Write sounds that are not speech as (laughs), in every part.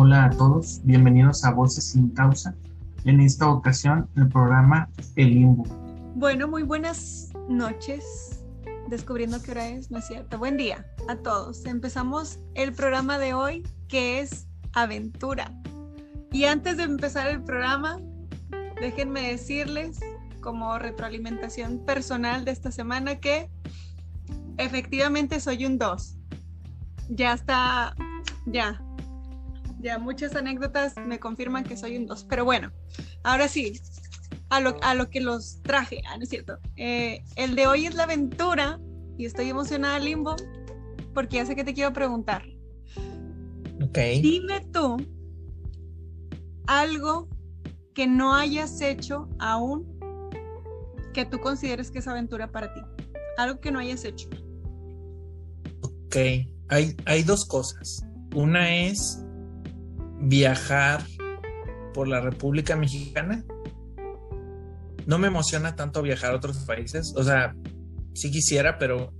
Hola a todos, bienvenidos a Voces sin Causa. En esta ocasión, el programa El Limbo. Bueno, muy buenas noches. Descubriendo qué hora es, no es cierto. Buen día a todos. Empezamos el programa de hoy que es Aventura. Y antes de empezar el programa, déjenme decirles como retroalimentación personal de esta semana que efectivamente soy un 2. Ya está, ya, ya muchas anécdotas me confirman que soy un 2. Pero bueno, ahora sí, a lo, a lo que los traje, ah, no es cierto. Eh, el de hoy es la aventura y estoy emocionada, Limbo, porque ya sé que te quiero preguntar. Ok. Dime tú algo que no hayas hecho aún que tú consideres que es aventura para ti. Algo que no hayas hecho. Ok, hay, hay dos cosas. Una es viajar por la República Mexicana. No me emociona tanto viajar a otros países. O sea, sí quisiera, pero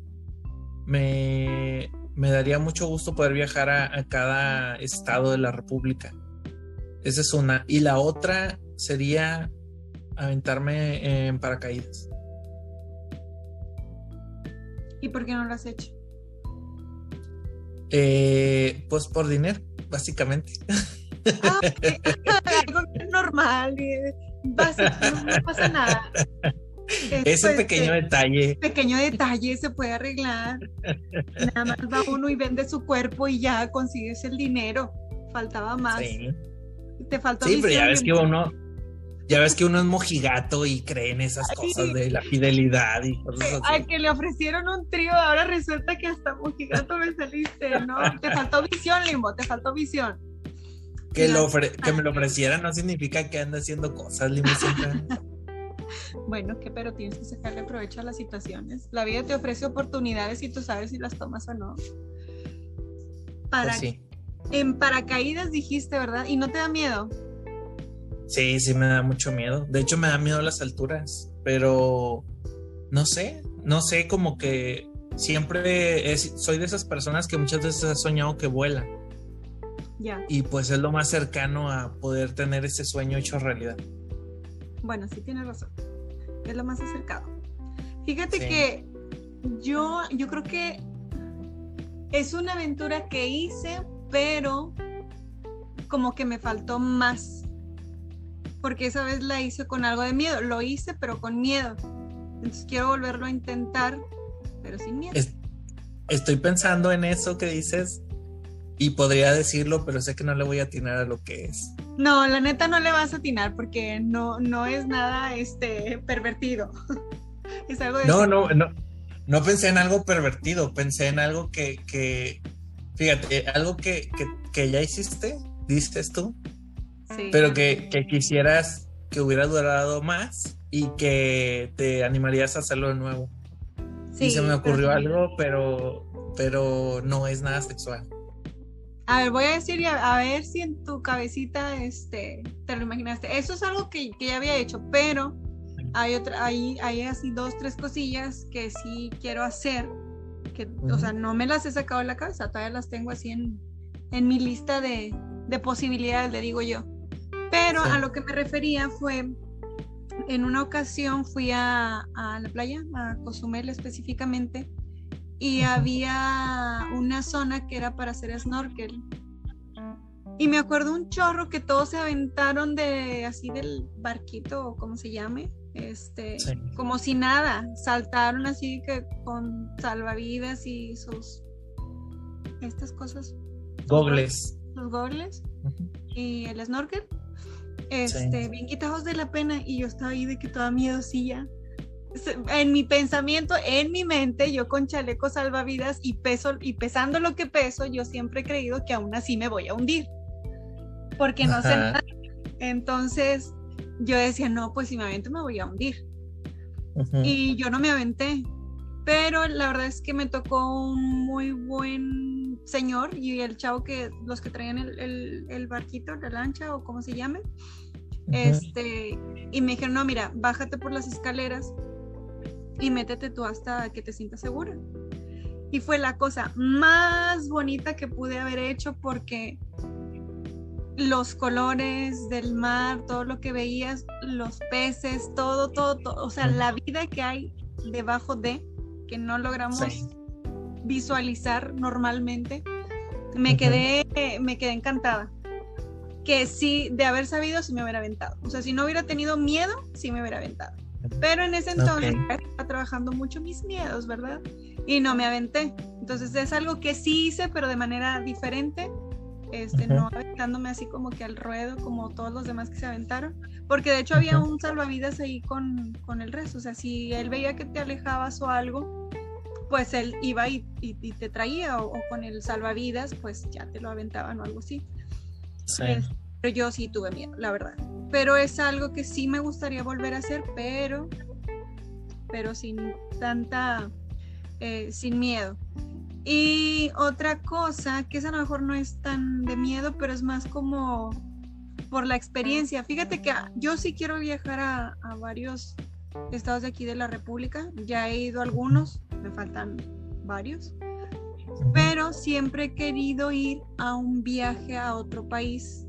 me, me daría mucho gusto poder viajar a, a, cada estado de la República. Esa es una. Y la otra sería aventarme en paracaídas. ¿Y por qué no lo has hecho? Eh, pues por dinero, básicamente. Ah, (laughs) algo normal, no pasa nada. (laughs) Ese pequeño detalle. Pequeño detalle se puede arreglar. Nada más va uno y vende su cuerpo y ya consigues el dinero. Faltaba más. Sí. Te faltó Sí, pero ya ves que uno, ya ves que uno es mojigato y cree en esas cosas de la fidelidad y cosas así. Ay, que le ofrecieron un trío, ahora resulta que hasta mojigato me saliste, ¿no? Te faltó visión, Limbo, te faltó visión. Que, lo que me lo ofrecieran no significa que ande haciendo cosas, Limbo. (laughs) bueno, que pero tienes que sacarle provecho a las situaciones. La vida te ofrece oportunidades y tú sabes si las tomas o no. Para, Pues sí. En paracaídas dijiste, ¿verdad? ¿Y no te da miedo? Sí, sí me da mucho miedo. De hecho, me da miedo las alturas, pero no sé, no sé, como que siempre es- soy de esas personas que muchas veces ha soñado que vuela Ya. y pues es lo más cercano a poder tener ese sueño hecho realidad. Bueno, sí tienes razón. Es lo más acercado. Fíjate Sí. que yo, yo creo que es una aventura que hice, pero como que me faltó más. Porque esa vez la hice con algo de miedo. Lo hice, pero con miedo. Entonces quiero volverlo a intentar, pero sin miedo. Es- estoy pensando en eso que dices y podría decirlo, pero sé que no le voy a atinar a lo que es. No, la neta no le vas a atinar porque no, no es nada este pervertido. (laughs) es algo de No, no, no, no pensé en algo pervertido, pensé en algo que, que fíjate, algo que, que, que ya hiciste, dices tú, Sí. pero que, que quisieras que hubiera durado más y que te animarías a hacerlo de nuevo. Sí, y se me ocurrió algo, pero, pero no es nada sexual. A ver, voy a decir a, a ver si en tu cabecita este, te lo imaginaste. Eso es algo que, que ya había hecho, pero hay otra, hay, hay así dos, tres cosillas que sí quiero hacer, que, o sea, no me las he sacado de la cabeza, todavía las tengo así en, en mi lista de, de posibilidades, le digo yo. Pero Sí. a lo que me refería fue, en una ocasión fui a, a la playa, a Cozumel específicamente, y había una zona que era para hacer snorkel. Y me acuerdo un chorro que todos se aventaron de así del barquito o como se llame, este, Sí. como si nada, saltaron así que con salvavidas y sus estas cosas, Gogles. los gogles y el snorkel. Este, Sí. bien quitados de la pena y yo estaba ahí de que toda miedosilla. En mi pensamiento, en mi mente, yo con chaleco salvavidas y peso y pesando lo que peso, yo siempre he creído que aún así me voy a hundir. Porque no sé Ajá. nada. Entonces, yo decía, no, pues si me avento me voy a hundir. Ujú. Y yo no me aventé. Pero la verdad es que me tocó un muy buen señor y el chavo que los que traían el, el- el barquito, la lancha o como se llame. Ujú. Este, y me dijeron, no, mira, bájate por las escaleras y métete tú hasta que te sientas segura. Y fue la cosa más bonita que pude haber hecho porque los colores del mar, todo lo que veías, los peces, todo, todo, todo, o sea, la vida que hay debajo de, que no logramos visualizar normalmente, me quedé, me quedé encantada. Que sí, de haber sabido, sí me hubiera aventado. O sea, si no hubiera tenido miedo, sí me hubiera aventado. Pero en ese entonces estaba trabajando mucho mis miedos, ¿verdad? Y no me aventé. Entonces es algo que sí hice, pero de manera diferente este, no aventándome así como que al ruedo, como todos los demás que se aventaron, porque de hecho había un salvavidas ahí con, con, el resto, o sea, si él veía que te alejabas o algo, pues él iba y, y, te traía, o, con el salvavidas, pues ya te lo aventaban o algo así. Sí. pero yo sí tuve miedo, la verdad. Pero es algo que sí me gustaría volver a hacer, pero, pero sin tanta, eh, sin miedo. Y otra cosa, que esa a lo mejor no es tan de miedo, pero es más como por la experiencia. Fíjate que yo sí quiero viajar a, varios estados de aquí de la República. Ya he ido a algunos, me faltan varios. Pero siempre he querido ir a un viaje a otro país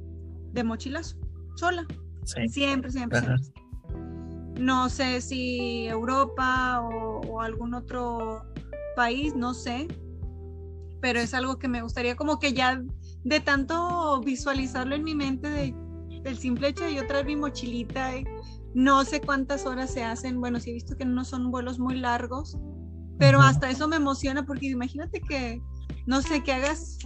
de mochilazo, sola. Siempre, siempre, siempre. No sé si Europa o, o algún otro país, no sé, pero es algo que me gustaría como que ya de tanto visualizarlo en mi mente, de, del simple hecho de yo traer mi mochilita, y no sé cuántas horas se hacen, bueno, sí he visto que no son vuelos muy largos, pero hasta eso me emociona porque imagínate que, no sé, que hagas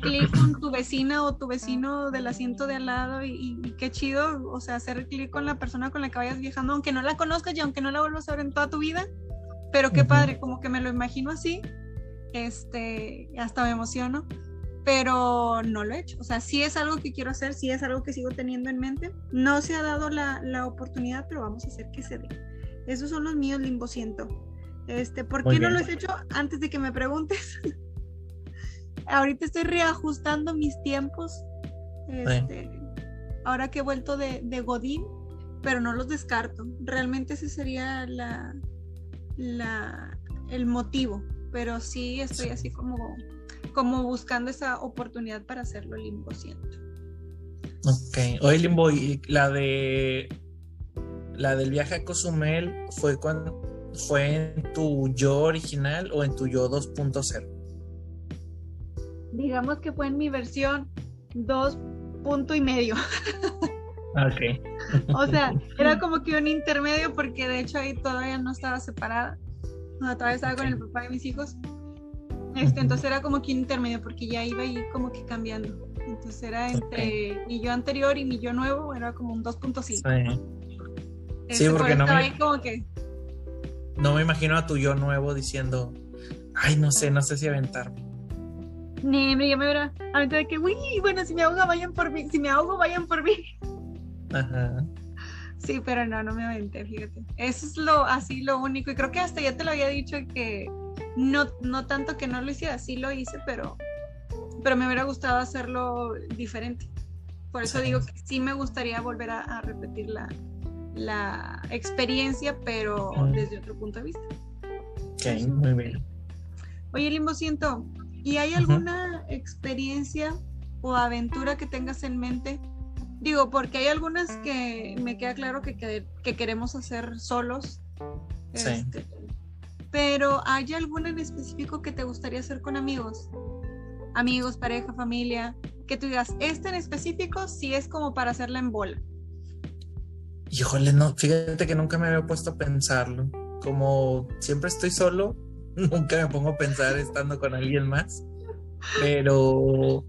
clic con tu vecina o tu vecino del asiento de al lado y, qué chido, o sea, hacer clic con la persona con la que vayas viajando, aunque no la conozcas y aunque no la vuelvas a ver en toda tu vida, pero qué padre, como que me lo imagino así este, hasta me emociono, pero no lo he hecho. O sea, sí es algo que quiero hacer, sí es algo que sigo teniendo en mente. No se ha dado la, la oportunidad, pero vamos a hacer que se dé. Esos son los míos, Limbo Siento. Este, ¿Por qué no lo he hecho antes de que me preguntes? (laughs) Ahorita estoy reajustando mis tiempos. Este, ahora que he vuelto de, de, Godín, pero no los descarto. Realmente ese sería la, la, el motivo pero sí estoy así como, como buscando esa oportunidad para hacerlo limbo, siento. Ok, oye Limbo, ¿y la de la del viaje a Cozumel fue cuando fue en tu yo original o en tu yo 2.0? Digamos que fue en mi versión 2 punto y medio. Ok. (laughs) o sea, era (laughs) como que un intermedio porque de hecho ahí todavía no estaba separada todavía estaba con el papá de mis hijos. Este, entonces era como que intermedio porque ya iba ahí como que cambiando. Entonces era entre mi yo anterior y mi yo nuevo, era como un 2.5. Sí. sí, este, porque no me, como que... no me imagino a tu yo nuevo diciendo, ay, no sé, no sé si aventarme. Ni me me verá, de que, uy, bueno, si me ahogo, vayan por mí, si me ahogo, vayan por mí. Ajá. Sí, pero no, no me aventé, fíjate. Eso es lo, así lo único. Y creo que hasta ya te lo había dicho que no, no tanto que no lo hiciera, sí lo hice, pero, pero me hubiera gustado hacerlo diferente. Por eso digo que sí me gustaría volver a, repetir la, la, experiencia, pero desde otro punto de vista. Ok, muy bien. Oye, Limbo, siento, ¿y hay alguna experiencia o aventura que tengas en mente Digo, porque hay algunas que me queda claro que, que, queremos hacer solos. Sí. Este, pero ¿hay alguna en específico que te gustaría hacer con amigos? Amigos, pareja, familia. Que tú digas, este en específico sí es como para hacerla en bola. Híjole, no, fíjate que nunca me había puesto a pensarlo. Como siempre estoy solo, (laughs) nunca me pongo a pensar estando con alguien más. Pero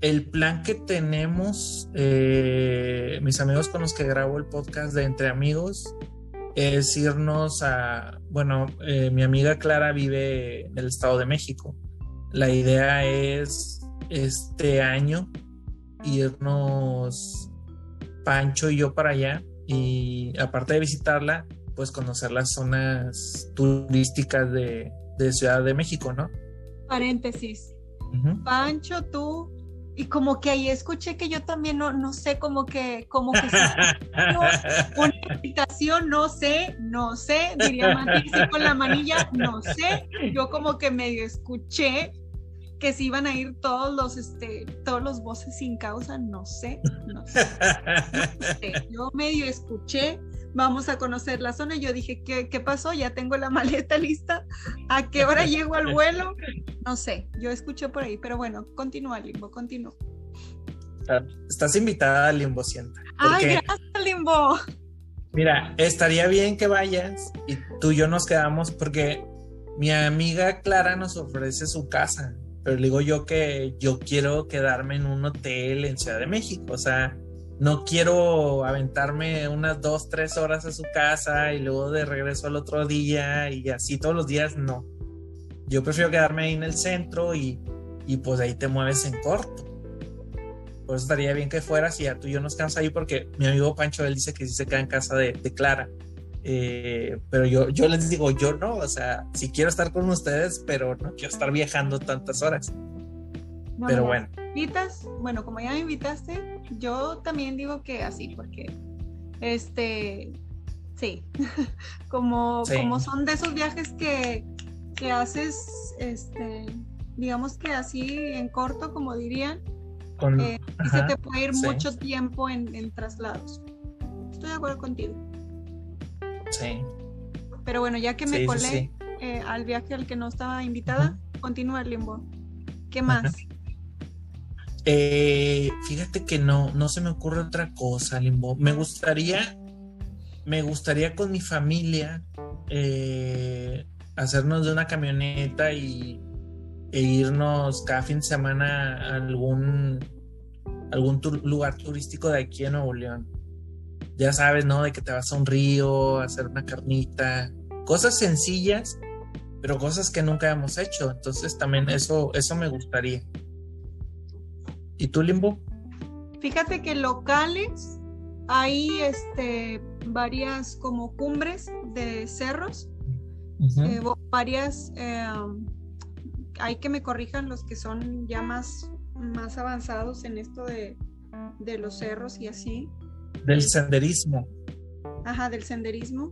el plan que tenemos, eh, mis amigos con los que grabo el podcast de Entre Amigos, es irnos a, bueno, eh, mi amiga Clara vive en el Estado de México. La idea es este año irnos Pancho y yo para allá y aparte de visitarla, pues conocer las zonas turísticas de, Ciudad de México, ¿no? Paréntesis. Pancho, tú y como que ahí escuché que yo también no, no sé, como que, como que (laughs) una invitación, no sé, no sé, diría Matrix con la manilla, no sé, yo como que medio escuché que si iban a ir todos los, este, todos los voces sin causa, no sé, no sé. (laughs) Yo medio escuché, vamos a conocer la zona. Yo dije, ¿qué, ¿qué, pasó? Ya tengo la (laughs) maleta lista. ¿A qué hora llego al vuelo? No sé, yo escuché por ahí, pero bueno, continúa, Limbo, continúa. Estás invitada a Limbo, sienta. Ay, gracias, Limbo. Mira, estaría bien que vayas y tú y yo nos quedamos porque mi amiga Clara nos ofrece su casa, pero le digo yo que yo quiero quedarme en un hotel en Ciudad de México, o sea, no quiero aventarme unas dos, tres horas a su casa y luego de regreso al otro día y así todos los días, no. Yo prefiero quedarme ahí en el centro y, y pues ahí te mueves en corto. Pues estaría bien que fueras y ya tú y yo nos quedamos ahí porque mi amigo Pancho, él dice que sí se queda en casa de, de Clara. Eh, pero yo, yo les digo, yo no, o sea, si quiero estar con ustedes, pero no quiero estar viajando tantas horas. Pero bueno. Invitas, bueno, como ya me invitaste, yo también digo que así, porque este, sí, (laughs) como, como son de esos viajes que, que haces, este, digamos que así en corto, como dirían, eh, y se te puede ir mucho tiempo en, en, traslados. Estoy de acuerdo contigo. Sí. Pero bueno, ya que me colé eh, al viaje al que no estaba invitada, continúa el limbo. ¿Qué más? Eh, fíjate que no, no se me ocurre otra cosa, Limbo. Me gustaría, me gustaría con mi familia hacernos de una camioneta y e irnos cada fin de semana a algún, algún lugar turístico de aquí en Nuevo León. Ya sabes, ¿no? De que te vas a un río, a hacer una carnita, cosas sencillas, pero cosas que nunca hemos hecho. Entonces también eso, eso me gustaría. ¿Y tú, Limbo? Fíjate que locales hay este, varias como cumbres de cerros, eh, varias em, hay que me corrijan los que son ya más, más avanzados en esto de, los cerros y así. Del senderismo. Ajá, del senderismo.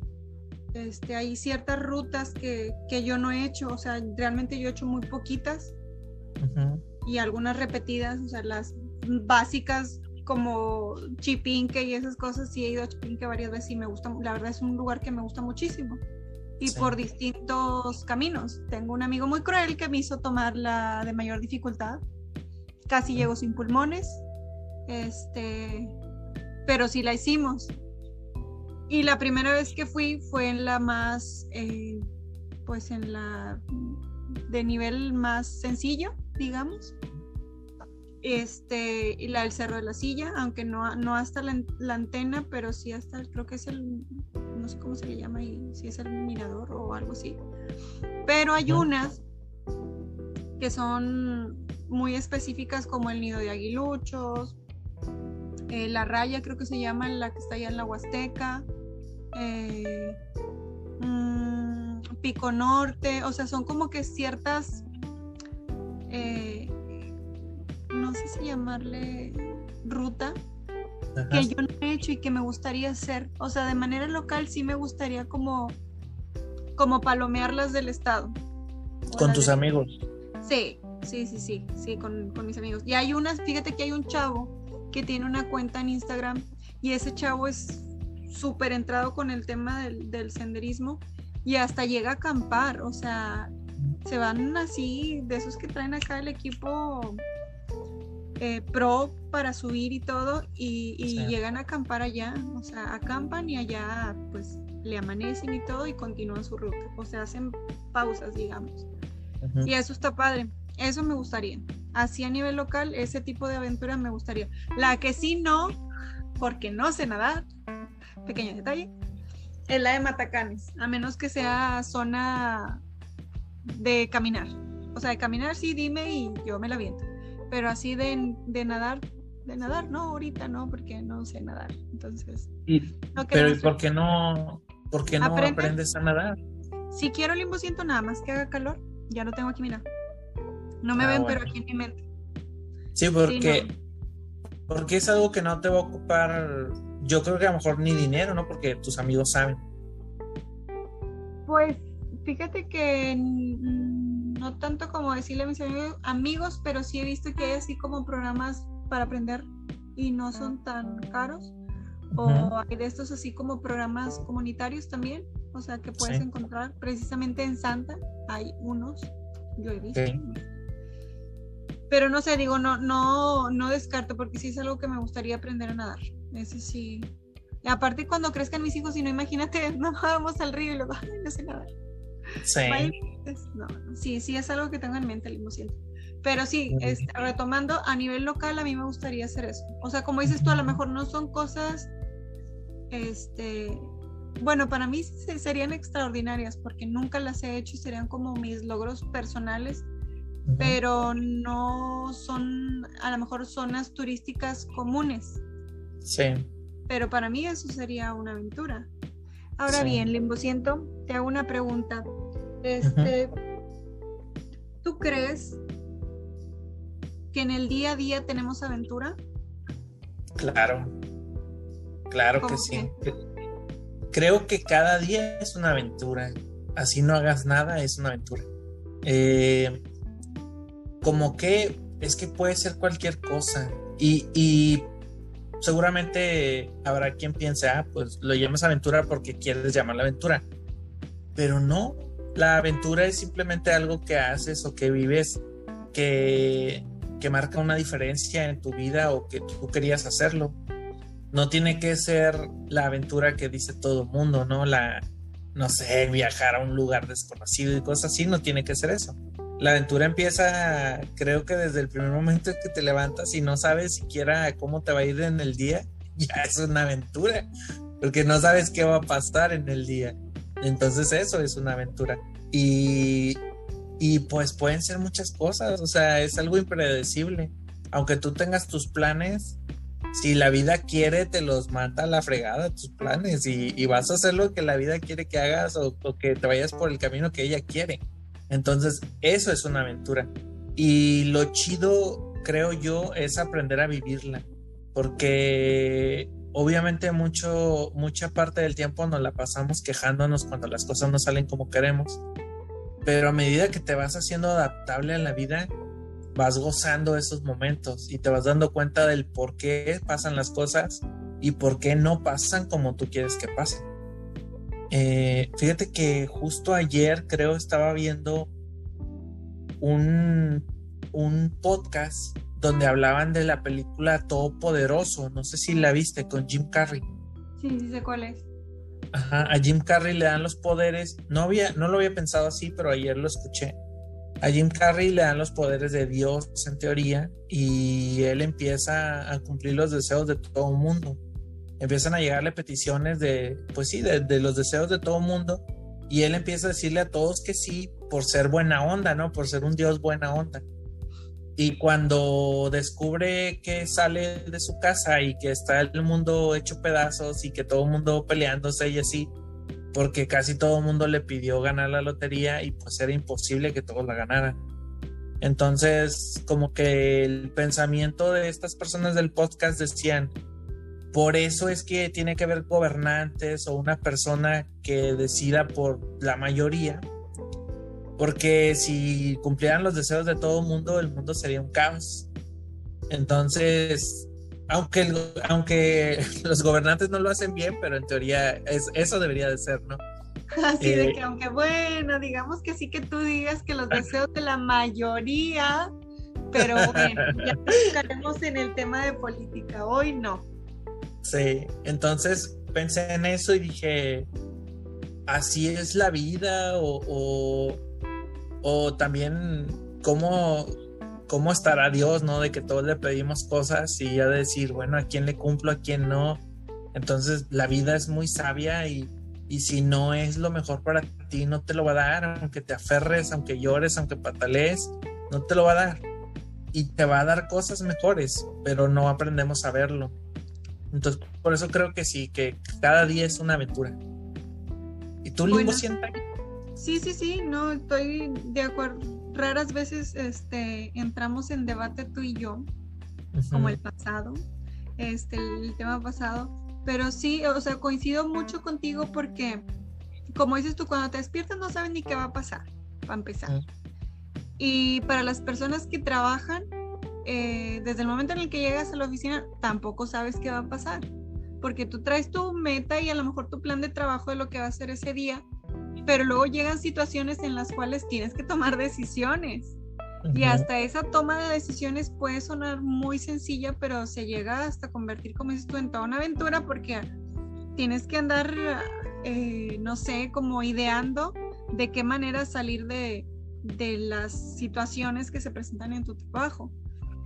Este, hay ciertas rutas que, yo no he hecho, o sea, realmente yo he hecho muy poquitas y algunas repetidas, o sea, las básicas como Chipinque y esas cosas, sí he ido a Chipinque varias veces y me gusta, la verdad es un lugar que me gusta muchísimo y por distintos caminos. Tengo un amigo muy cruel que me hizo tomar la de mayor dificultad. Casi llego sin pulmones. Este, pero sí la hicimos. Y la primera vez que fui fue en la más, eh, pues en la de nivel más sencillo, digamos. Este, y la del Cerro de la Silla, aunque no, no hasta la, la antena, pero sí hasta, creo que es el no sé cómo se le llama y si es el mirador o algo así. Pero hay unas que son muy específicas como el nido de aguiluchos, eh, la raya creo que se llama la que está allá en la Huasteca, eh, mm, Pico Norte, o sea, son como que ciertas, eh, no sé si llamarle ruta, que yo no he hecho y que me gustaría hacer. O sea, de manera local sí me gustaría como, como palomearlas del estado. ¿Con tus amigos? Sí, sí, sí, sí, sí, con, con mis amigos. Y hay unas, fíjate que hay un chavo que tiene una cuenta en Instagram y ese chavo es súper entrado con el tema del, del, senderismo y hasta llega a acampar, o sea, se van así, de esos que traen acá el equipo eh, pro para subir y todo y, llegan a acampar allá, o sea, acampan y allá pues le amanecen y todo y continúan su ruta, o sea, hacen pausas, digamos. Y eso está padre, eso me gustaría. Así a nivel local, ese tipo de aventura me gustaría. La que sí no, porque no sé nadar, pequeño detalle, es la de Matacanes, a menos que sea zona de caminar. O sea, de caminar sí, dime y yo me la viento pero así de, de nadar, de nadar, no, ahorita no, porque no sé nadar. Entonces, pero ¿por qué no, por qué no aprendes a nadar? Si quiero limbo siento nada más que haga calor, ya lo tengo aquí, mira. No me ah, ven, pero aquí en mi mente. Sí, porque, porque es algo que no te va a ocupar, yo creo que a lo mejor ni dinero, ¿no? Porque tus amigos saben. Pues fíjate que no tanto como decirle a mis amigos, pero sí he visto que hay así como programas para aprender y no son tan caros. O hay de estos así como programas comunitarios también, o sea que puedes encontrar precisamente en Santa, hay unos, yo he visto. Pero no sé, digo, no, no, no descarto, porque sí es algo que me gustaría aprender a nadar. Ese sí. Y aparte cuando crezcan mis hijos, y no imagínate, (laughs) no vamos al río y luego, no sé nadar. Sí. No, sí, sí es algo que tengo en mente, siento. Pero sí, este, retomando a nivel local, a mí me gustaría hacer eso. O sea, como dices tú, a lo mejor no son cosas, este, bueno, para mí serían extraordinarias porque nunca las he hecho y serían como mis logros personales, pero no son a lo mejor zonas turísticas comunes. Sí. Pero para mí eso sería una aventura. Ahora bien, Limbo Siento, te hago una pregunta. Este, ¿Tú crees que en el día a día tenemos aventura? Claro, claro que sí. Creo que cada día es una aventura. Así no hagas nada, es una aventura. Eh, como que es que puede ser cualquier cosa. Y, seguramente habrá quien piense, ah, pues lo llamas aventura porque quieres llamarla aventura. Pero no, la aventura es simplemente algo que haces o que vives que que marca una diferencia en tu vida o que tú querías hacerlo. No tiene que ser la aventura que dice todo el mundo, ¿no? La, no sé, viajar a un lugar desconocido y cosas así, no tiene que ser eso. La aventura empieza, creo que desde el primer momento que te levantas y no sabes siquiera cómo te va a ir en el día, (laughs) ya es una aventura, porque no sabes qué va a pasar en el día. Entonces eso es una aventura. Y y pues pueden ser muchas cosas, o sea, es algo impredecible. Aunque tú tengas tus planes, si la vida quiere, te los manda a la fregada tus planes y, vas a hacer lo que la vida quiere que hagas o, que te vayas por el camino que ella quiere. Entonces, eso es una aventura. Y lo chido, creo yo, es aprender a vivirla. Porque obviamente mucho, mucha parte del tiempo nos la pasamos quejándonos cuando las cosas no salen como queremos pero a medida que te vas haciendo adaptable a la vida, vas gozando esos momentos y te vas dando cuenta del por qué pasan las cosas y por qué no pasan como tú quieres que pasen. Eh, fíjate que justo ayer creo estaba viendo un, un podcast donde hablaban de la película Todopoderoso, no sé si la viste con Jim Carrey. Sí, sí sé cuál es. Ajá, a Jim Carrey le dan los poderes. No, había, no lo había pensado así, pero ayer lo escuché. A Jim Carrey le dan los poderes de Dios en teoría y él empieza a cumplir los deseos de todo el mundo. Empiezan a llegarle peticiones de, pues sí, de, de los deseos de todo el mundo y él empieza a decirle a todos que sí por ser buena onda, ¿no? Por ser un Dios buena onda. Y cuando descubre que sale de su casa y que está el mundo hecho pedazos y que todo el mundo peleándose y así, porque casi todo el mundo le pidió ganar la lotería y pues era imposible que todos la ganaran. Entonces, como que el pensamiento de estas personas del podcast decían, por eso es que tiene que haber gobernantes o una persona que decida por la mayoría porque si cumplieran los deseos de todo el mundo, el mundo sería un caos. Entonces, aunque, aunque (laughs) los gobernantes no lo hacen bien, pero en teoría es, eso debería de ser, ¿no? (laughs) Así de eh, que aunque bueno, digamos que sí que tú digas que los deseos de la mayoría, pero bueno, (laughs) ya estaremos en el tema de política, hoy no. Sí, entonces pensé en eso y dije, así es la vida o o también cómo, cómo estará Dios, ¿no? De que todos le pedimos cosas y ya decir, bueno, a quién le cumplo, a quién no. Entonces la vida es muy sabia y, y si no es lo mejor para ti, no te lo va a dar, aunque te aferres, aunque llores, aunque patalees, no te lo va a dar. Y te va a dar cosas mejores, pero no aprendemos a verlo. Entonces, por eso creo que sí, que cada día es una aventura. ¿Y tú, Limbo, Sí, sí, sí, no, estoy de acuerdo. Raras veces este, entramos en debate tú y yo, como el pasado, este, el tema pasado, pero sí, o sea, coincido mucho contigo porque, como dices tú, cuando te despiertas no sabes ni qué va a pasar, para empezar. Y para las personas que trabajan, eh, desde el momento en el que llegas a la oficina, tampoco sabes qué va a pasar. Porque tú traes tu meta y a lo mejor tu plan de trabajo de lo que va a hacer ese día, pero luego llegan situaciones en las cuales tienes que tomar decisiones. Y hasta esa toma de decisiones puede sonar muy sencilla, pero se llega hasta convertir, como dices tú, en toda una aventura porque tienes que andar, eh, no sé, como ideando de qué manera salir de, de las situaciones que se presentan en tu trabajo.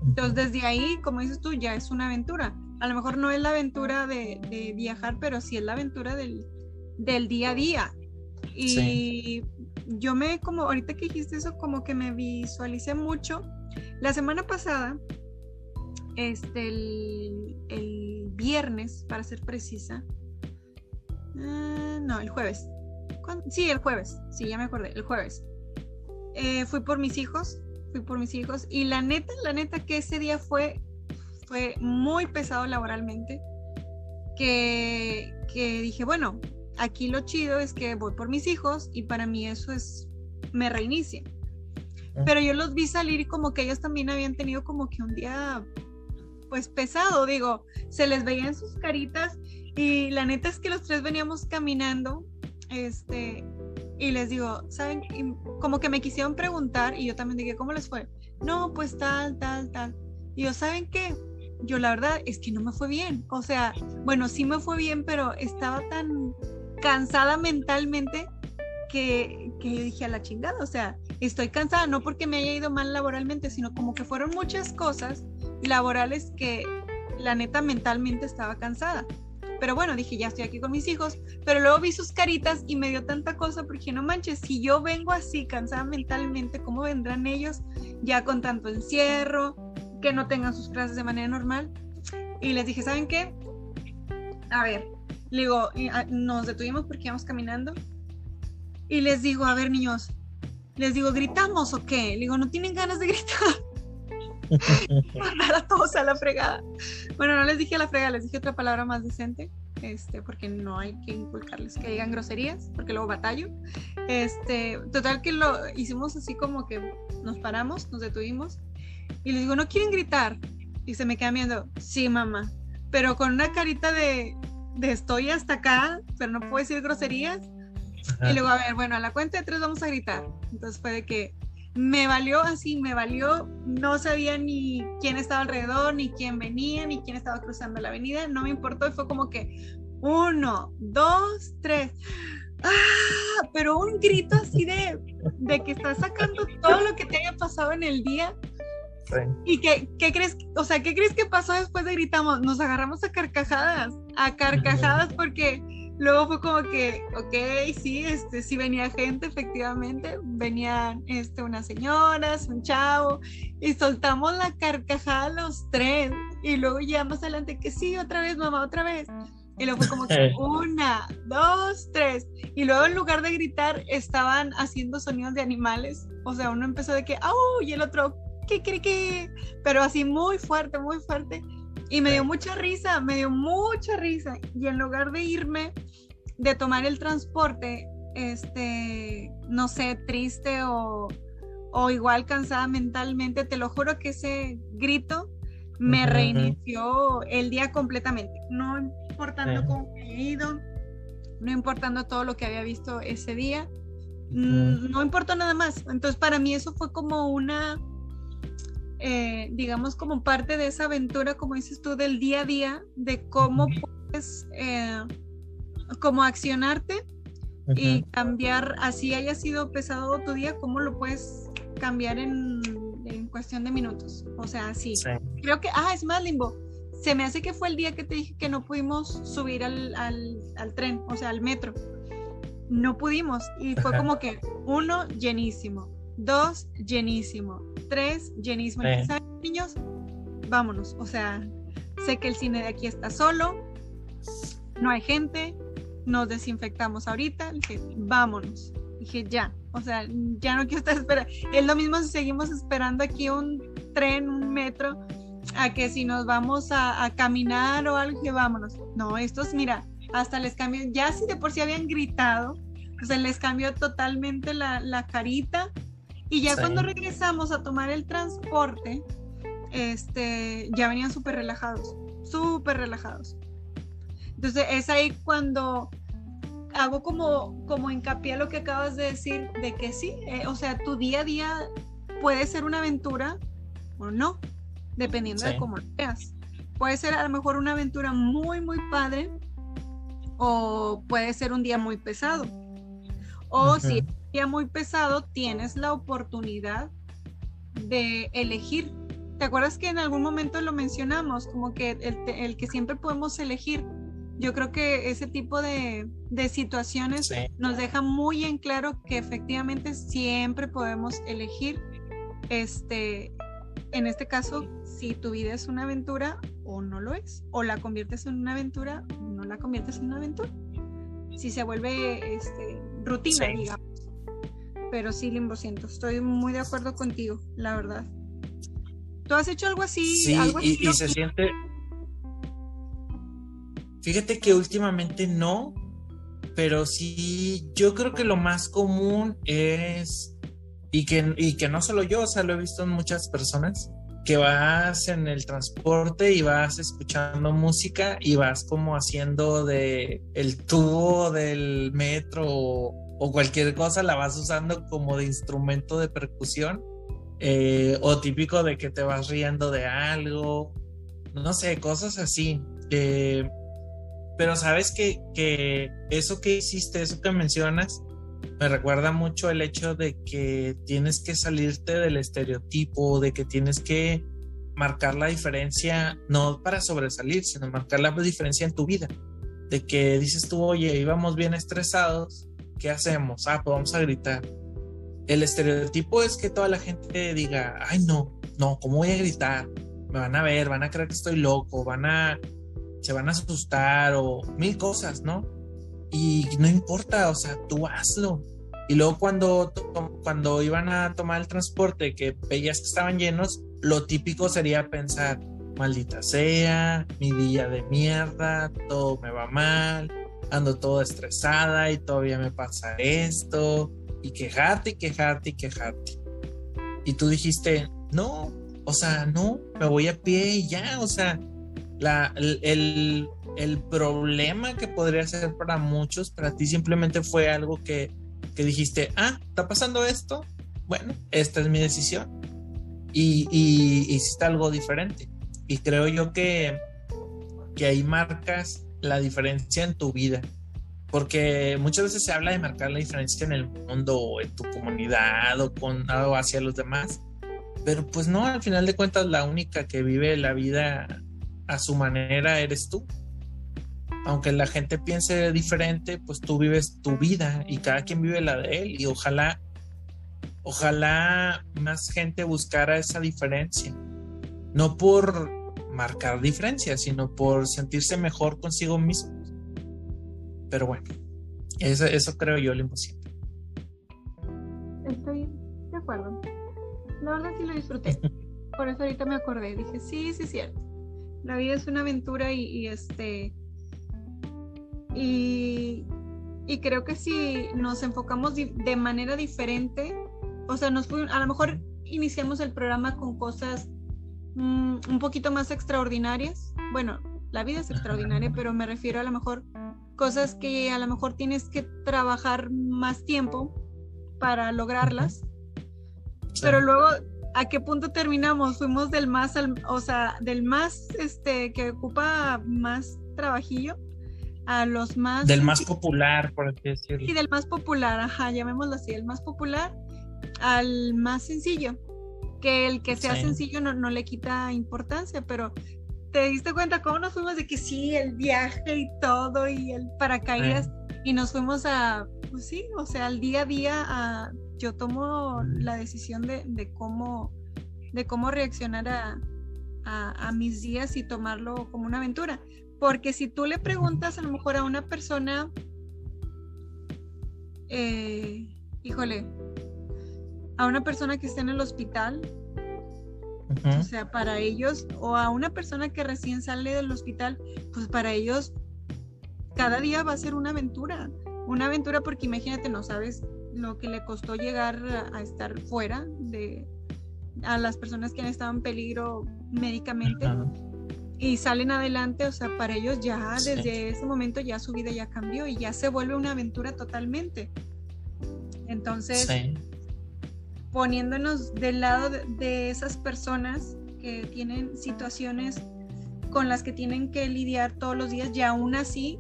Entonces, desde ahí, como dices tú, ya es una aventura. A lo mejor no es la aventura de, de viajar, pero sí es la aventura del, del día a día. Y yo me, como ahorita que dijiste eso, como que me visualicé mucho. La semana pasada, este, el, el viernes, para ser precisa, ah, no, el jueves. Sí, el jueves, sí, ya me acordé, el jueves. Eh, fui por mis hijos, fui por mis hijos y la neta, la neta que ese día fue, fue muy pesado laboralmente, que, que dije, bueno, aquí lo chido es que voy por mis hijos y para mí eso es, me reinicia. Ah. Pero yo los vi salir como que ellos también habían tenido como que un día pues pesado, digo, se les veía en sus caritas y la neta es que los tres veníamos caminando, este, y les digo, ¿saben? como que me quisieron preguntar y yo también dije, ¿cómo les fue? No, pues tal, tal, tal. Y yo, ¿saben qué? Yo la verdad es que no me fue bien. O sea, bueno, sí me fue bien, pero estaba tan cansada mentalmente que, que dije a la chingada, o sea, estoy cansada, no porque me haya ido mal laboralmente, sino como que fueron muchas cosas laborales que la neta mentalmente estaba cansada. Pero bueno, dije, ya estoy aquí con mis hijos, pero luego vi sus caritas y me dio tanta cosa porque no manches, si yo vengo así cansada mentalmente, ¿cómo vendrán ellos ya con tanto encierro, que no tengan sus clases de manera normal? Y les dije, ¿saben qué? A ver, le digo, ah, nos detuvimos porque íbamos caminando. Y les digo, a ver, niños, les digo, ¿gritamos o qué? Le digo, ¿no tienen ganas de gritar? (laughs) Mandar a todos a la fregada. Bueno, no les dije a la fregada, les dije otra palabra más decente, este, porque no hay que inculcarles que digan groserías, porque luego batallo. Este, total que lo hicimos así como que nos paramos, nos detuvimos, y les digo, ¿no quieren gritar? Y se me quedan viendo, sí, mamá, pero con una carita de, de estoy hasta acá, pero no puedo decir groserías. Y luego, a ver, bueno, a la cuenta de tres vamos a gritar. Entonces fue de que me valió así, me valió, no sabía ni quién estaba alrededor, ni quién venía, ni quién estaba cruzando la avenida, no me importó y fue como que uno, dos, tres. ¡Ah! Pero un grito así de, de que estás sacando todo lo que te haya pasado en el día ¿Y qué, qué, crees? O sea, ¿qué crees que pasó después de gritamos? Nos agarramos a carcajadas, a carcajadas porque luego fue como que, ok, sí, este, sí venía gente, efectivamente, venían este, unas señoras, un chavo, y soltamos la carcajada los tres, y luego ya más adelante que sí, otra vez, mamá, otra vez. Y luego fue como que una, dos, tres. Y luego en lugar de gritar, estaban haciendo sonidos de animales. O sea, uno empezó de que, ¡au! Y el otro, ¿qué cree que? Pero así muy fuerte, muy fuerte. Y me dio mucha risa, me dio mucha risa. Y en lugar de irme, de tomar el transporte, este, no sé, triste o, o igual cansada mentalmente, te lo juro que ese grito me reinició el día completamente. No importando cómo he ido, no importando todo lo que había visto ese día, no importó nada más. Entonces para mí eso fue como una eh, digamos, como parte de esa aventura, como dices tú, del día a día, de cómo puedes, eh, como accionarte y cambiar, así haya sido pesado tu día, cómo lo puedes cambiar en, en cuestión de minutos. O sea, sí. Creo que, ah, es más, Limbo. Se me hace que fue el día que te dije que no pudimos subir al, al, al tren, o sea, al metro. No pudimos. Y fue como que uno llenísimo, dos llenísimo, tres llenísimo. niños? Vámonos. O sea, sé que el cine de aquí está solo, no hay gente, nos desinfectamos ahorita. Dije, vámonos. Dije, ya. O sea, ya no quiero estar esperando. Es lo mismo si seguimos esperando aquí un tren, un metro, a que si nos vamos a, caminar o algo, que vámonos. No, estos, mira, hasta les cambió, ya si de por sí habían gritado, pues les cambió totalmente la, la carita, Y ya cuando regresamos a tomar el transporte, este, ya venían súper relajados, súper relajados. Entonces es ahí cuando hago como, como hincapié a lo que acabas de decir, de que sí, eh, o sea, tu día a día puede ser una aventura o no, dependiendo de cómo lo veas. Puede ser a lo mejor una aventura muy, muy padre o puede ser un día muy pesado. O si es un día muy pesado, tienes la oportunidad de elegir. ¿Te acuerdas que en algún momento lo mencionamos? Como que el, que siempre podemos elegir. Yo creo que ese tipo de, situaciones nos deja muy en claro que efectivamente siempre podemos elegir este en este caso, si tu vida es una aventura o no lo es, o la conviertes en una aventura o no la conviertes en una aventura. Si se vuelve este, rutina, digamos. Pero sí, Limbo, siento, estoy muy de acuerdo contigo, la verdad. ¿Tú has hecho algo así? Sí, y, se siente... Fíjate que últimamente no, pero sí, yo creo que lo más común es y que, y que no solo yo, o sea, lo he visto en muchas personas, que vas en el transporte y vas escuchando música y vas como haciendo de el tubo del metro o, cualquier cosa, la vas usando como de instrumento de percusión. Eh, o típico de que te vas riendo de algo, no sé, cosas así. Eh, pero sabes que, que eso que hiciste, eso que mencionas, me recuerda mucho el hecho de que tienes que salirte del estereotipo, de que tienes que marcar la diferencia, no para sobresalir, sino marcar la diferencia en tu vida. De que dices tú, oye, íbamos bien estresados, ¿qué hacemos? Ah, pues vamos a gritar. El estereotipo es que toda la gente diga, ay, no, no, ¿cómo voy a gritar? Me van a ver, van a creer que estoy loco, van a, se van a asustar o mil cosas, ¿no? y no importa, o sea, tú hazlo. Y luego cuando, cuando iban a tomar el transporte, que veías que estaban llenos, lo típico sería pensar, maldita sea, mi día de mierda, todo me va mal, ando toda estresada y todavía me pasa esto, y quejarte y quejarte y quejarte. Y tú dijiste, no, o sea, no, me voy a pie y ya, o sea, la, el, el problema que podría ser para muchos, para ti simplemente fue algo que, dijiste, ah, está pasando esto, bueno, esta es mi decisión. Y, y hiciste algo diferente. Y creo yo que, que ahí marcas la diferencia en tu vida. Porque muchas veces se habla de marcar la diferencia en el mundo o en tu comunidad o con algo hacia los demás. Pero pues no, al final de cuentas la única que vive la vida a su manera eres tú aunque la gente piense diferente, pues tú vives tu vida y cada quien vive la de él y ojalá, ojalá más gente buscara esa diferencia, no por marcar diferencias, sino por sentirse mejor consigo mismo. Pero bueno, eso, eso creo yo lo imposible. Estoy de acuerdo. La verdad sí lo disfruté. (laughs) Por eso ahorita me acordé. Dije, sí, sí es cierto. La vida es una aventura y este y, creo que si nos enfocamos de manera diferente, o sea, nos a lo mejor iniciamos el programa con cosas mm, un poquito más extraordinarias. Bueno, la vida es extraordinaria, (laughs) pero me refiero a lo mejor cosas que a lo mejor tienes que trabajar más tiempo para lograrlas. Pero luego, ¿a qué punto terminamos? Fuimos del más, al, o sea, del más, este, que ocupa más trabajillo a los más... Del más popular, por así decirlo. Sí, del más popular, ajá, llamémoslo así, el más popular al más sencillo. Que el que sea sencillo no, no, le quita importancia, pero ¿te diste cuenta cómo nos fuimos de que sí, el viaje y todo y el paracaídas? Y nos fuimos a, pues sí, o sea, al día a día, a, yo tomo la decisión de, de cómo, de cómo reaccionar a, a, a, mis días y tomarlo como una aventura. Porque si tú le preguntas a lo mejor a una persona, eh, híjole, a una persona que está en el hospital, o sea, para ellos, o a una persona que recién sale del hospital, pues para ellos cada día va a ser una aventura, una aventura porque imagínate, no sabes lo que le costó llegar a, estar fuera de a las personas que han estado en peligro médicamente y salen adelante, o sea, para ellos ya desde ese momento ya su vida ya cambió y ya se vuelve una aventura totalmente. Entonces, poniéndonos del lado de, esas personas que tienen situaciones con las que tienen que lidiar todos los días y aún así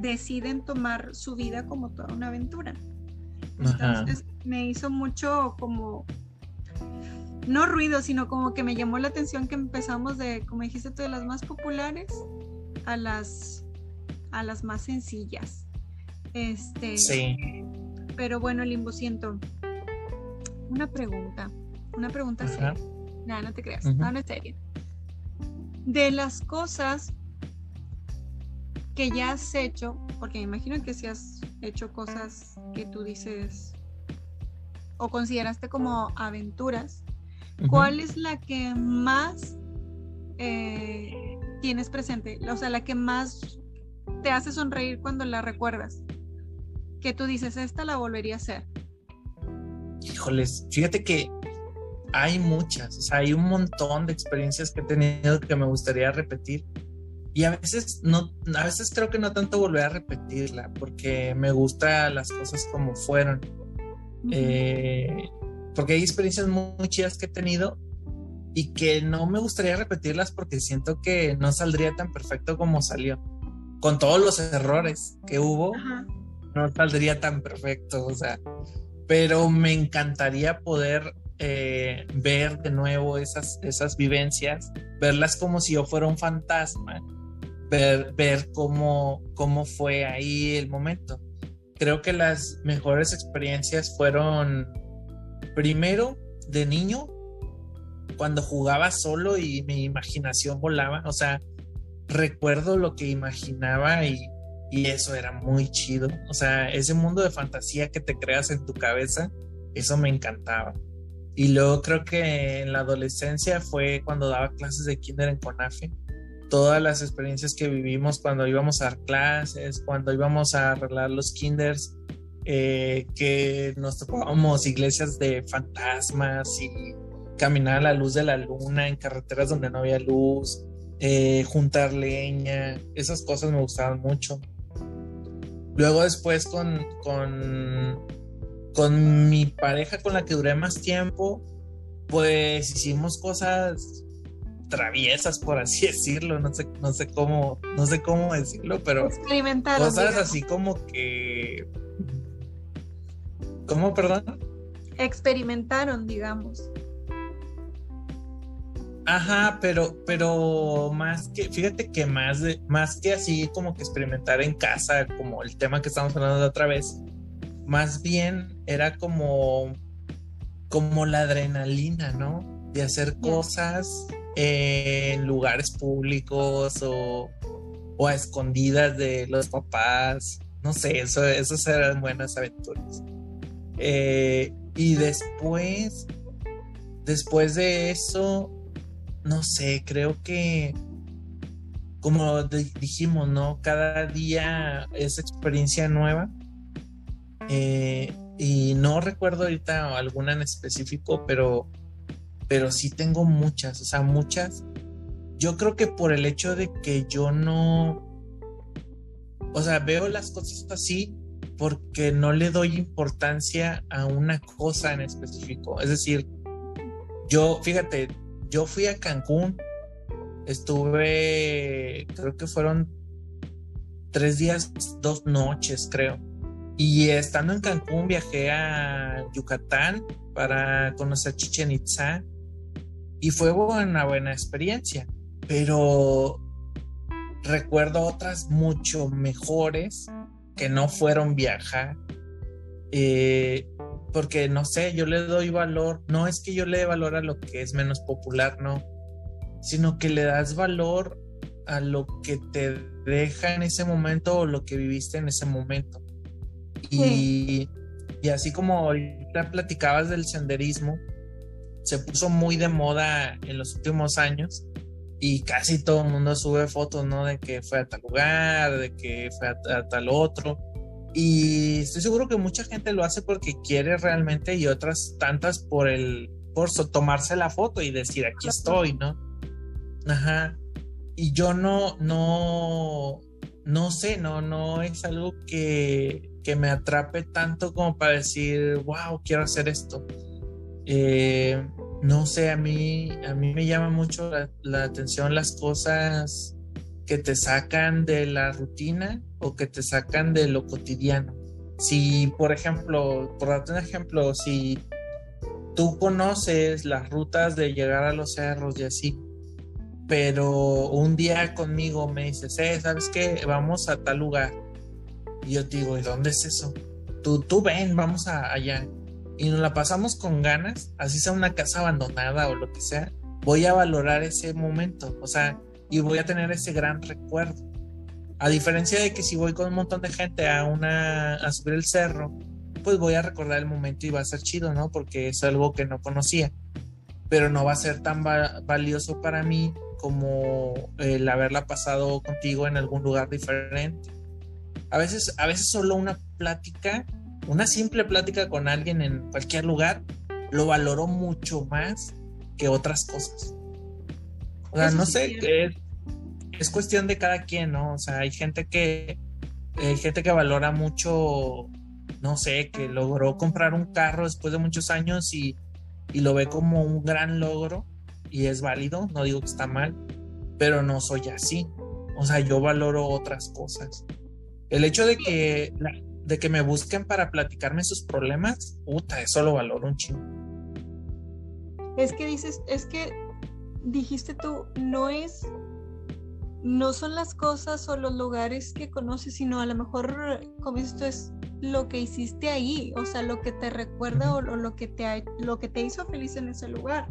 deciden tomar su vida como toda una aventura. Entonces me hizo mucho como no ruido, sino como que me llamó la atención que empezamos de, como dijiste tú, de las más populares a las a las más sencillas. Este. Sí. Pero bueno, Limbo, siento. Una pregunta. Una pregunta seria. No, no te creas. No, no es seria. De las cosas que ya has hecho, porque me imagino que si has hecho cosas que tú dices o consideraste como aventuras, ¿cuál es la que más eh, tienes presente? O sea, la que más te hace sonreír cuando la recuerdas. Que tú dices, esta la volvería a hacer. Híjoles, fíjate que hay muchas, o sea, hay un montón de experiencias que he tenido que me gustaría repetir. Y a veces no, a veces creo que no tanto volver a repetirla, porque me gusta las cosas como fueron. Eh, porque hay experiencias muy, chidas que he tenido y que no me gustaría repetirlas porque siento que no saldría tan perfecto como salió. Con todos los errores que hubo, no saldría tan perfecto, o sea, pero me encantaría poder eh, ver de nuevo esas, esas vivencias, verlas como si yo fuera un fantasma, ver, ver cómo, cómo fue ahí el momento. Creo que las mejores experiencias fueron primero de niño, cuando jugaba solo y mi imaginación volaba, o sea, recuerdo lo que imaginaba y, eso era muy chido. O sea, ese mundo de fantasía que te creas en tu cabeza, eso me encantaba. Y luego creo que en la adolescencia fue cuando daba clases de kinder en CONAFE. Todas las experiencias que vivimos cuando íbamos a dar clases, cuando íbamos a arreglar los kinders, eh, que nos tocábamos iglesias de fantasmas y caminar a la luz de la luna en carreteras donde no había luz, eh, juntar leña, esas cosas me gustaban mucho. Luego después con, con, con mi pareja con la que duré más tiempo, pues hicimos cosas traviesas, por así (laughs) decirlo, no sé, no sé cómo, no sé cómo decirlo, pero cosas así como que ¿Cómo, perdón? Experimentaron, digamos. Ajá, pero, pero más que, fíjate que más de, más que así como que experimentar en casa, como el tema que estamos hablando de otra vez, más bien era como, como la adrenalina, ¿no? De hacer cosas en lugares públicos o, o, a escondidas de los papás. No sé, eso, esas eran buenas aventuras. Eh, y después, después de eso, no sé, creo que, como dijimos, ¿no? Cada día es experiencia nueva. Eh, y no recuerdo ahorita alguna en específico, pero, pero sí tengo muchas, o sea, muchas. Yo creo que por el hecho de que yo no, o sea, veo las cosas así porque no le doy importancia a una cosa en específico. Es decir, yo, fíjate, yo fui a Cancún, estuve, creo que fueron tres días, dos noches, creo. Y estando en Cancún viajé a Yucatán para conocer Chichen Itza y fue una buena experiencia, pero recuerdo otras mucho mejores que no fueron viajar. Eh, porque no sé, yo le doy valor, no es que yo le dé valor a lo que es menos popular, no, sino que le das valor a lo que te deja en ese momento o lo que viviste en ese momento. Y, y así como ahorita platicabas del senderismo, se puso muy de moda en los últimos años y casi todo el mundo sube fotos, ¿no? De que fue a tal lugar, de que fue a, tal otro. Y estoy seguro que mucha gente lo hace porque quiere realmente y otras tantas por el, por tomarse la foto y decir aquí estoy, ¿no? Ajá. Y yo no, no, no sé, no, no es algo que, que me atrape tanto como para decir, wow, quiero hacer esto. Eh, no sé, a mí, a mí me llama mucho la, atención las cosas que te sacan de la rutina o que te sacan de lo cotidiano. Si, por ejemplo, por darte un ejemplo, si tú conoces las rutas de llegar a los cerros y así, pero un día conmigo me dices, eh, ¿sabes qué? Vamos a tal lugar. Y yo te digo, ¿y dónde es eso? Tú, tú ven, vamos a, allá y nos la pasamos con ganas, así sea una casa abandonada o lo que sea, voy a valorar ese momento, o sea, y voy a tener ese gran recuerdo. A diferencia de que si voy con un montón de gente a una a subir el cerro, pues voy a recordar el momento y va a ser chido, ¿no? Porque es algo que no conocía. Pero no va a ser tan valioso para mí como el haberla pasado contigo en algún lugar diferente. A veces, a veces solo una plática una simple plática con alguien en cualquier lugar lo valoró mucho más que otras cosas. O sea, no sé, es, es, cuestión de cada quien, ¿no? O sea, hay gente que hay gente que valora mucho, no sé, que logró comprar un carro después de muchos años y, y lo ve como un gran logro y es válido, no digo que está mal, pero no soy así. O sea, yo valoro otras cosas. El hecho de que de que me busquen para platicarme sus problemas, puta, eso lo valoro un chingo. Es que dices, es que dijiste tú, no es, no son las cosas o los lugares que conoces, sino a lo mejor, como esto es lo que hiciste ahí, o sea, lo que te recuerda o, lo que te lo que te hizo feliz en ese lugar.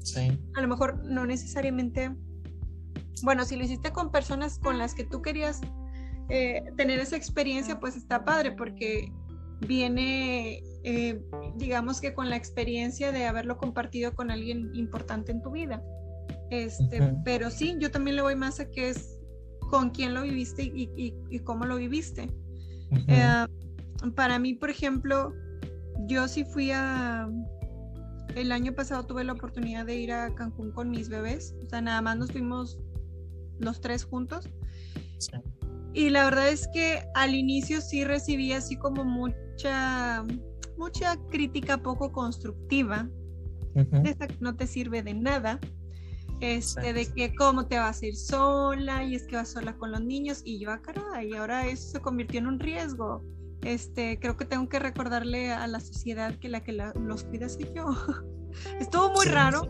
Sí. A lo mejor no necesariamente, bueno, si lo hiciste con personas con las que tú querías eh, tener esa experiencia pues está padre porque viene, eh, digamos que con la experiencia de haberlo compartido con alguien importante en tu vida. Este, Pero sí, yo también le voy más a que es con quién lo viviste y, cómo lo viviste. Eh, para mí, por ejemplo, yo sí fui a... El año pasado tuve la oportunidad de ir a Cancún con mis bebés, o sea, nada más nos fuimos los tres juntos. Y la verdad es que al inicio sí recibí así como mucha, mucha crítica poco constructiva. Esta no te sirve de nada. Este, de que cómo te vas a ir sola y es que vas sola con los niños y yo, ah, caray, y ahora eso se convirtió en un riesgo. Este, creo que tengo que recordarle a la sociedad que la que los cuida soy yo. (laughs) Estuvo muy raro,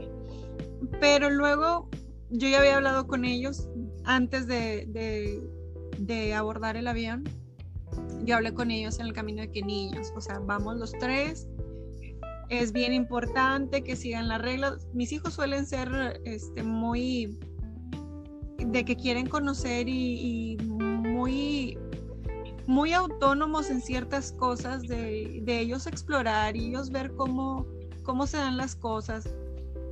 pero luego yo ya había hablado con ellos antes de, de abordar el avión, yo hablé con ellos en el camino de que niños, o sea, vamos los tres, es bien importante que sigan las reglas. Mis hijos suelen ser este, muy de que quieren conocer y, muy muy autónomos en ciertas cosas, de, de, ellos explorar y ellos ver cómo, cómo se dan las cosas.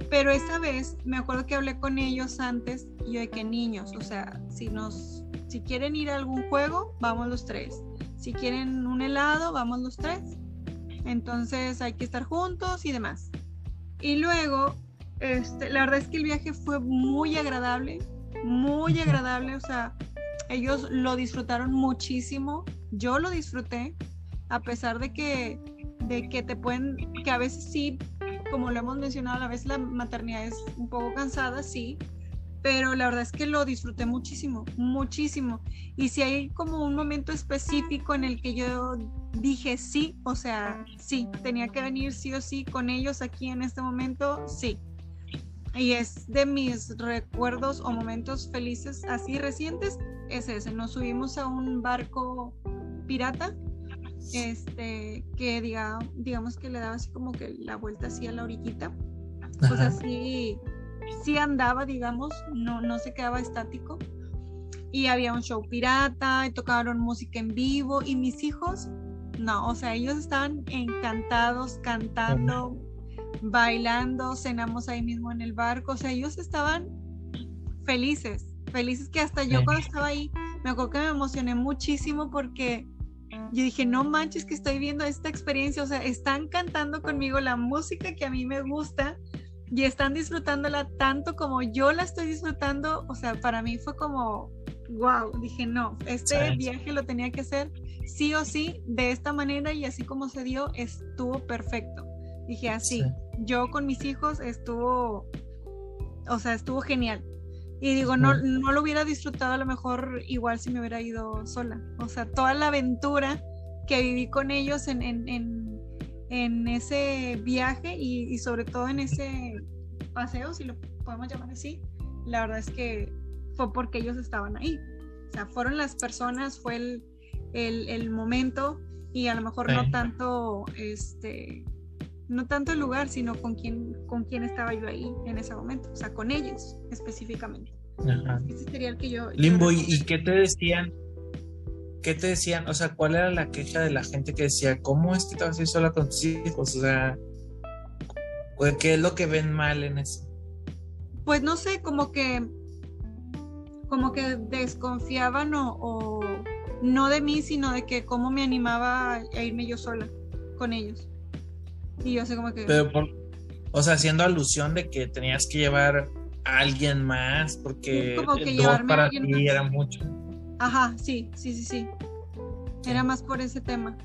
Pero esa vez me acuerdo que hablé con ellos antes y yo de que niños, o sea, si nos si quieren ir a algún juego, vamos los tres. Si quieren un helado, vamos los tres. Entonces hay que estar juntos y demás. Y luego, este, la verdad es que el viaje fue muy agradable, muy agradable. O sea, ellos lo disfrutaron muchísimo. Yo lo disfruté, a pesar de que, de que te pueden, que a veces sí, como lo hemos mencionado, a vez la maternidad es un poco cansada, sí, pero la verdad es que lo disfruté muchísimo, muchísimo. Y si hay como un momento específico en el que yo dije sí, o sea, sí, tenía que venir sí o sí con ellos aquí en este momento, sí. Y es de mis recuerdos o momentos felices así recientes, es ese. Nos subimos a un barco pirata, este, que diga, digamos que le daba así como que la vuelta así a la orillita. Pues así sí andaba, digamos, no, no se quedaba estático. Y había un show pirata, y tocaron música en vivo, y mis hijos, no, o sea, ellos estaban encantados cantando, bailando, cenamos ahí mismo en el barco, o sea, ellos estaban felices, felices que hasta yo cuando estaba ahí, me acuerdo que me emocioné muchísimo porque yo dije, no manches que estoy viendo esta experiencia, o sea, están cantando conmigo la música que a mí me gusta y están disfrutándola tanto como yo la estoy disfrutando, o sea, para mí fue como, wow, dije, no, este viaje lo tenía que hacer sí o sí, de esta manera y así como se dio, estuvo perfecto. Dije, así, yo con mis hijos estuvo, o sea, estuvo genial. Y digo, no, no lo hubiera disfrutado a lo mejor igual si me hubiera ido sola. O sea, toda la aventura que viví con ellos en, en, en, ese viaje y, sobre todo en ese paseo, si lo podemos llamar así, la verdad es que fue porque ellos estaban ahí. O sea, fueron las personas, fue el, el, el momento y a lo mejor no tanto este no tanto el lugar, sino con quién, con quién estaba yo ahí en ese momento, o sea, con ellos específicamente. Ese sería el que yo... Limbo, ¿y, qué te decían? ¿Qué te decían? O sea, ¿cuál era la queja de la gente que decía, ¿cómo es que te vas a ir sola con tus hijos? O sea, ¿qué es lo que ven mal en eso? Pues no sé, como que como que desconfiaban o, o, no de mí, sino de que cómo me animaba a irme yo sola con ellos. Y yo sé como que... Pero o sea, haciendo alusión de que tenías que llevar a alguien más porque como que llevarme para ti era mucho. Ajá, sí, sí, sí, sí. Era más por ese tema.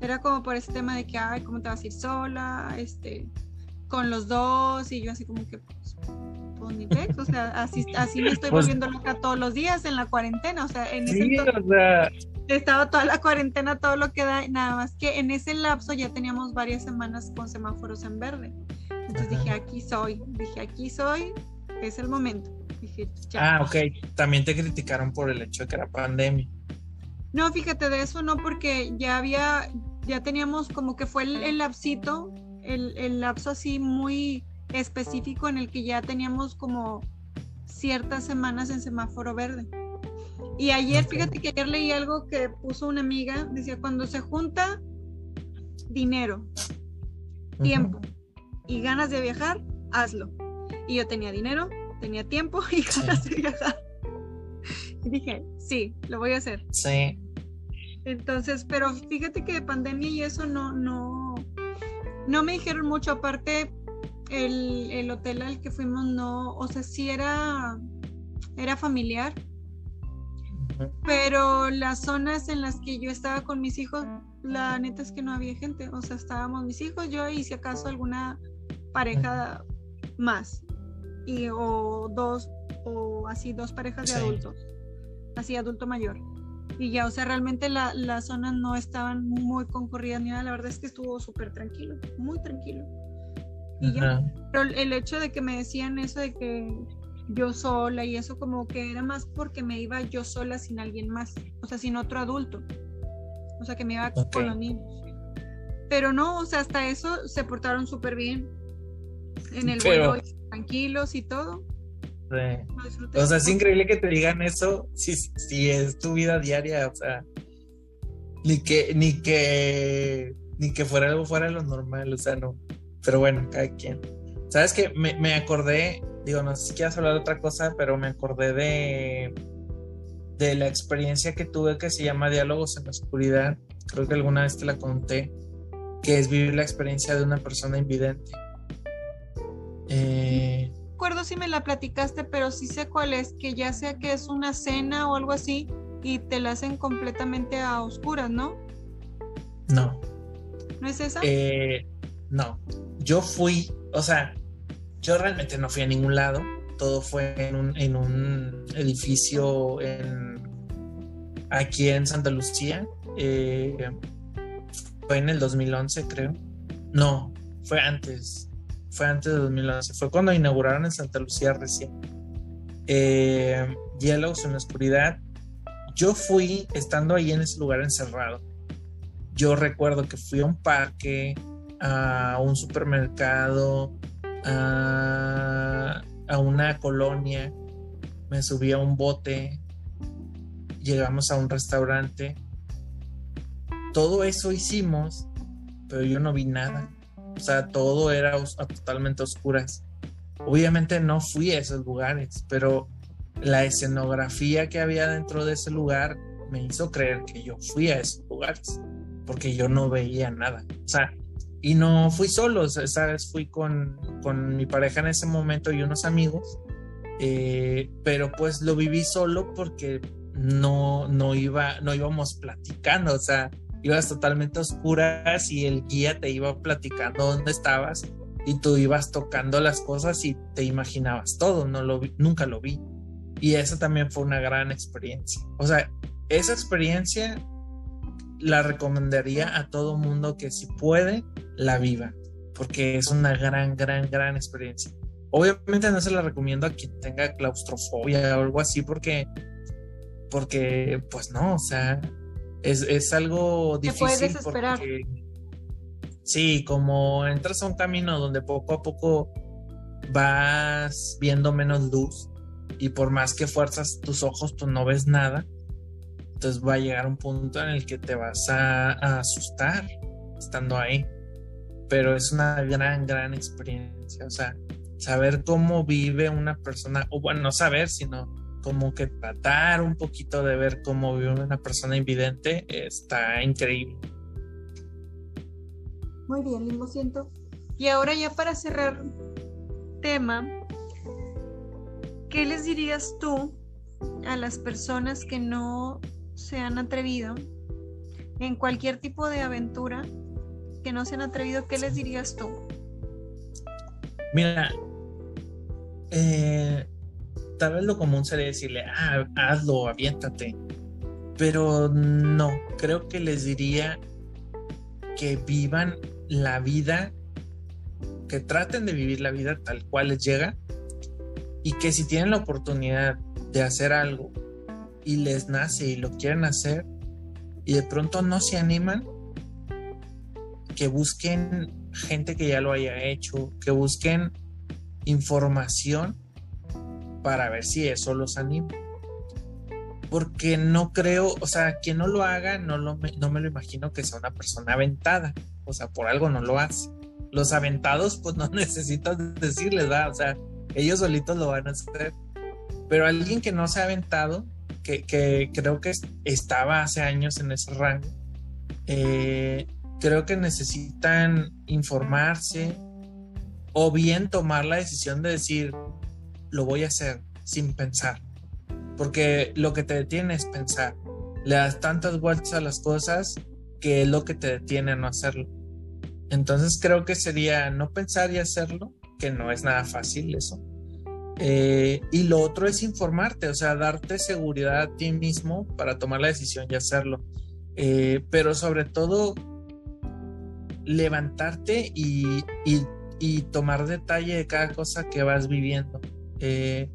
Era como por ese tema de que, ay, ¿cómo te vas a ir sola? Este, con los dos y yo así como que, pues, pues o sea, así, así me estoy pues volviendo loca todos los días en la cuarentena, o sea, en ese entonces, o sea, estaba toda la cuarentena, todo lo que da, nada más que en ese lapso ya teníamos varias semanas con semáforos en verde. Entonces dije, aquí soy, dije, aquí soy, es el momento. Dije, ya. Ah, ok. También te criticaron por el hecho de que era pandemia. No, fíjate de eso, no, porque ya había, ya teníamos como que fue el, el lapsito, el, el lapso así muy específico en el que ya teníamos como ciertas semanas en semáforo verde. Y ayer, fíjate que ayer leí algo que puso una amiga, decía, cuando se junta dinero, tiempo y ganas de viajar, hazlo. Y yo tenía dinero, tenía tiempo y ganas de viajar. Y dije, sí, lo voy a hacer. Sí. Entonces, pero fíjate que de pandemia y eso no, no, no me dijeron mucho. Aparte, el, el hotel al que fuimos no, o sea, sí era, era familiar pero las zonas en las que yo estaba con mis hijos, la neta es que no había gente. O sea, estábamos mis hijos, yo y si acaso alguna pareja más. Y, o dos, o así, dos parejas de adultos. Así, adulto mayor. Y ya, o sea, realmente las zonas no estaban muy concurridas ni nada. La verdad es que estuvo súper tranquilo, muy tranquilo. Y ya. Pero el hecho de que me decían eso de que yo sola y eso como que era más porque me iba yo sola sin alguien más, o sea, sin otro adulto. O sea, que me iba con los niños. Pero no, o sea, hasta eso se portaron súper bien. En el vuelo, tranquilos y todo. O sea, es increíble que te digan eso si, si es tu vida diaria, o sea, ni que, ni que, ni que fuera algo fuera de lo normal, o sea, no. Pero bueno, cada quien. ¿Sabes que me, me acordé digo, no sé si quieras hablar de otra cosa, pero me acordé de, de la experiencia que tuve que se llama Diálogos en la Oscuridad. Creo que alguna vez te la conté, que es vivir la experiencia de una persona invidente. Eh, no recuerdo si me la platicaste, pero sí sé cuál es, que ya sea que es una cena o algo así y te la hacen completamente a oscuras, ¿no? No. ¿No es esa? Eh, no. Yo fui, o sea, yo realmente no fui a ningún lado, todo fue en un, edificio aquí en Santa Lucía. Eh, fue en el 2011, creo. No, fue antes. Fue antes de 2011. Fue cuando inauguraron en Santa Lucía recién. Eh, Diálogos en la oscuridad. Yo fui estando ahí en ese lugar encerrado. Yo recuerdo que fui a un parque, a un supermercado, a, una colonia, me subí a un bote, llegamos a un restaurante. Todo eso hicimos, pero yo no vi nada. O sea, todo era totalmente oscuras. Obviamente no fui a esos lugares, pero la escenografía que había dentro de ese lugar me hizo creer que yo fui a esos lugares, porque yo no veía nada. O sea, y no fui solo, ¿sabes? Fui con, con mi pareja en ese momento y unos amigos, eh, pero pues lo viví solo porque no, no, iba, no íbamos platicando, o sea, ibas totalmente oscuras y el guía te iba platicando dónde estabas y tú ibas tocando las cosas y te imaginabas todo, no lo nunca lo vi. Y esa también fue una gran experiencia. O sea, esa experiencia la recomendaría a todo mundo que si puede, la viva, porque es una gran, gran, gran experiencia. Obviamente no se la recomiendo a quien tenga claustrofobia o algo así, porque, porque, pues no, o sea, es, algo difícil. Porque, sí, como entras a un camino donde poco a poco vas viendo menos luz y por más que fuerzas tus ojos, tú no ves nada. Entonces va a llegar un punto en el que te vas a, asustar estando ahí. Pero es una gran, gran experiencia. O sea, saber cómo vive una persona, o bueno, no saber, sino como que tratar un poquito de ver cómo vive una persona invidente está increíble. Muy bien, lo siento. Y ahora ya para cerrar tema, ¿qué les dirías tú a las personas que no se han atrevido en cualquier tipo de aventura, que no se han atrevido, ¿qué les dirías tú? Mira, eh, tal vez lo común sería decirle, ah, hazlo, aviéntate. Pero no, creo que les diría que vivan la vida, que traten de vivir la vida tal cual les llega y que si tienen la oportunidad de hacer algo y les nace y lo quieren hacer y de pronto no se animan, que busquen gente que ya lo haya hecho, que busquen información para ver si eso los anima. Porque no creo, o sea, quien no lo haga, no, lo, no me lo imagino que sea una persona aventada. O sea, por algo no lo hace. Los aventados, pues no (laughs) necesitas decirles, ¿verdad? O sea, ellos solitos lo van a hacer. Pero alguien que no se ha aventado, que, que creo que estaba hace años en ese rango, eh, creo que necesitan informarse o bien tomar la decisión de decir, lo voy a hacer sin pensar. Porque lo que te detiene es pensar. Le das tantas vueltas a las cosas que es lo que te detiene a no hacerlo. Entonces creo que sería no pensar y hacerlo, que no es nada fácil eso. Eh, y lo otro es informarte, o sea, darte seguridad a ti mismo para tomar la decisión y hacerlo. Eh, pero sobre todo, levantarte y, y tomar detalle de cada cosa que vas viviendo. Eh,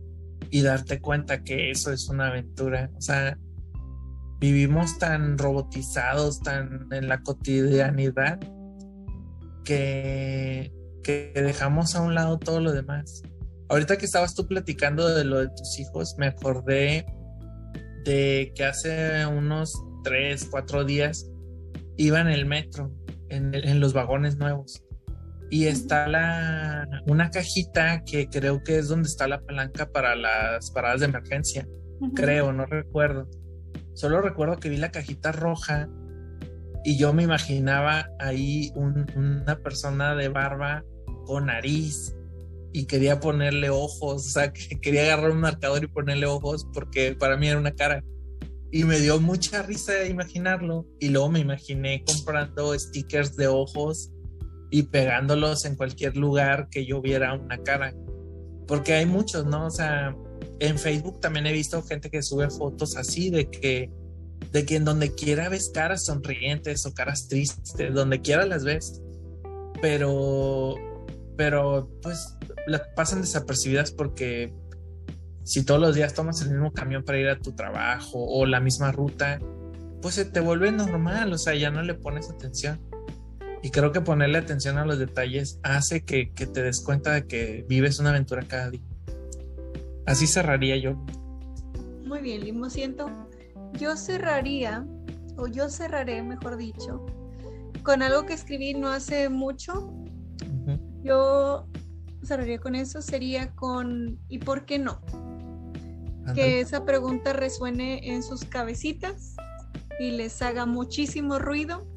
y darte cuenta que eso es una aventura. O sea, vivimos tan robotizados, tan en la cotidianidad, que, que dejamos a un lado todo lo demás. Ahorita que estabas tú platicando de lo de tus hijos, me acordé de que hace unos tres, cuatro días iba en el metro, en, en los vagones nuevos y está la, una cajita que creo que es donde está la palanca para las paradas de emergencia. Creo, no recuerdo. Solo recuerdo que vi la cajita roja y yo me imaginaba ahí una persona de barba con nariz y quería ponerle ojos, o sea, que (laughs) quería agarrar un marcador y ponerle ojos porque para mí era una cara. Y me dio mucha risa imaginarlo. Y luego me imaginé comprando stickers de ojos y pegándolos en cualquier lugar que yo viera una cara. Porque hay muchos, ¿no? O sea, en Facebook también he visto gente que sube fotos así de que de que en donde quiera ves caras sonrientes o caras tristes, donde quiera las ves. Pero pero pues las pasan desapercibidas porque si todos los días tomas el mismo camión para ir a tu trabajo o la misma ruta, pues se te vuelve normal, o sea, ya no le pones atención. Y creo que ponerle atención a los detalles hace que, te des cuenta de que vives una aventura cada día. Así cerraría yo. Muy bien, Limo, siento. Yo cerraría, o yo cerraré, mejor dicho, con algo que escribí no hace mucho. Yo cerraría con eso, sería con ¿y por qué no? que esa pregunta resuene en sus cabecitas y les haga muchísimo ruido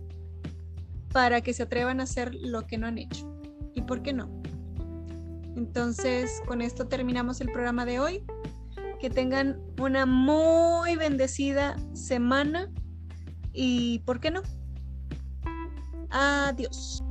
para que se atrevan a hacer lo que no han hecho. ¿Y por qué no? Entonces, con esto terminamos el programa de hoy. Que tengan una muy bendecida semana y, ¿por qué no? Adiós.